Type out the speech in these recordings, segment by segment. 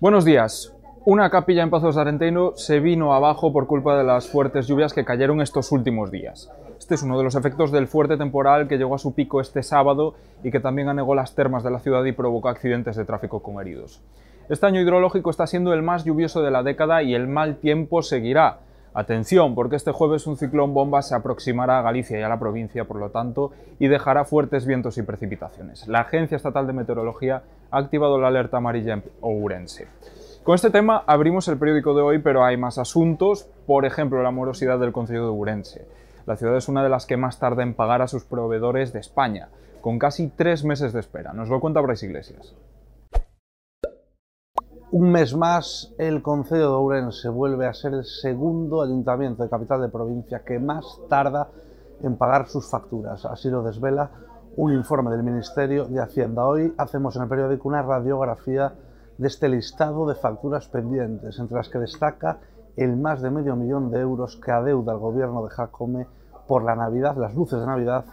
Buenos días. Una capilla en Pazos de se vino abajo por culpa de las fuertes lluvias que cayeron estos últimos días. Este es uno de los efectos del fuerte temporal que llegó a su pico este sábado y que también anegó las termas de la ciudad y provocó accidentes de tráfico con heridos. Este año hidrológico está siendo el más lluvioso de la década y el mal tiempo seguirá. Atención, porque este jueves un ciclón bomba se aproximará a Galicia y a la provincia, por lo tanto, y dejará fuertes vientos y precipitaciones. La Agencia Estatal de Meteorología ha activado la alerta amarilla en Ourense. Con este tema abrimos el periódico de hoy, pero hay más asuntos, por ejemplo, la morosidad del Consejo de Urense. La ciudad es una de las que más tarda en pagar a sus proveedores de España, con casi tres meses de espera. Nos lo cuenta Brais Iglesias. Un mes más, el Concejo de Ourense vuelve a ser el segundo ayuntamiento de capital de provincia que más tarda en pagar sus facturas. Así lo desvela un informe del Ministerio de Hacienda. Hoy hacemos en el periódico una radiografía de este listado de facturas pendientes, entre las que destaca el más de medio millón de euros que adeuda el gobierno de Jacome por la Navidad, las luces de Navidad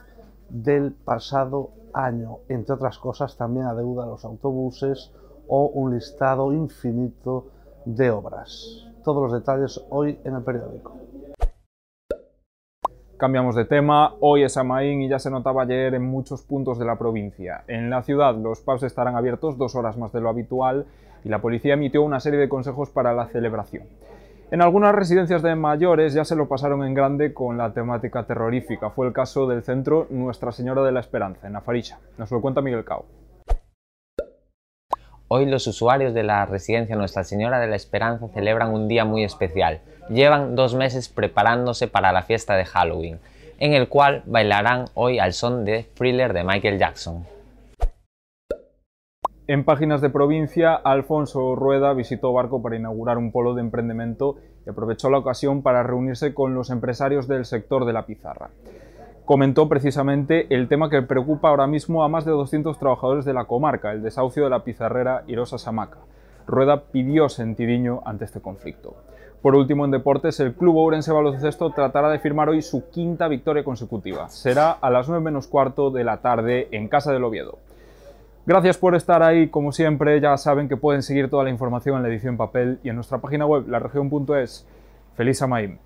del pasado año. Entre otras cosas, también adeuda los autobuses o un listado infinito de obras. Todos los detalles hoy en el periódico. Cambiamos de tema, hoy es Amaín y ya se notaba ayer en muchos puntos de la provincia. En la ciudad los pubs estarán abiertos dos horas más de lo habitual y la policía emitió una serie de consejos para la celebración. En algunas residencias de mayores ya se lo pasaron en grande con la temática terrorífica. Fue el caso del centro Nuestra Señora de la Esperanza, en Afaricha. Nos lo cuenta Miguel Cao. Hoy los usuarios de la residencia Nuestra Señora de la Esperanza celebran un día muy especial. Llevan dos meses preparándose para la fiesta de Halloween, en el cual bailarán hoy al son de Thriller de Michael Jackson. En páginas de provincia, Alfonso Rueda visitó Barco para inaugurar un polo de emprendimiento y aprovechó la ocasión para reunirse con los empresarios del sector de la pizarra comentó precisamente el tema que preocupa ahora mismo a más de 200 trabajadores de la comarca, el desahucio de la pizarrera Irosa Samaca. Rueda pidió sentidiño ante este conflicto. Por último, en deportes, el Club Ourense Baloncesto tratará de firmar hoy su quinta victoria consecutiva. Será a las 9 menos cuarto de la tarde en Casa del Oviedo. Gracias por estar ahí, como siempre, ya saben que pueden seguir toda la información en la edición papel y en nuestra página web, laregion.es. ¡Feliz Amaim!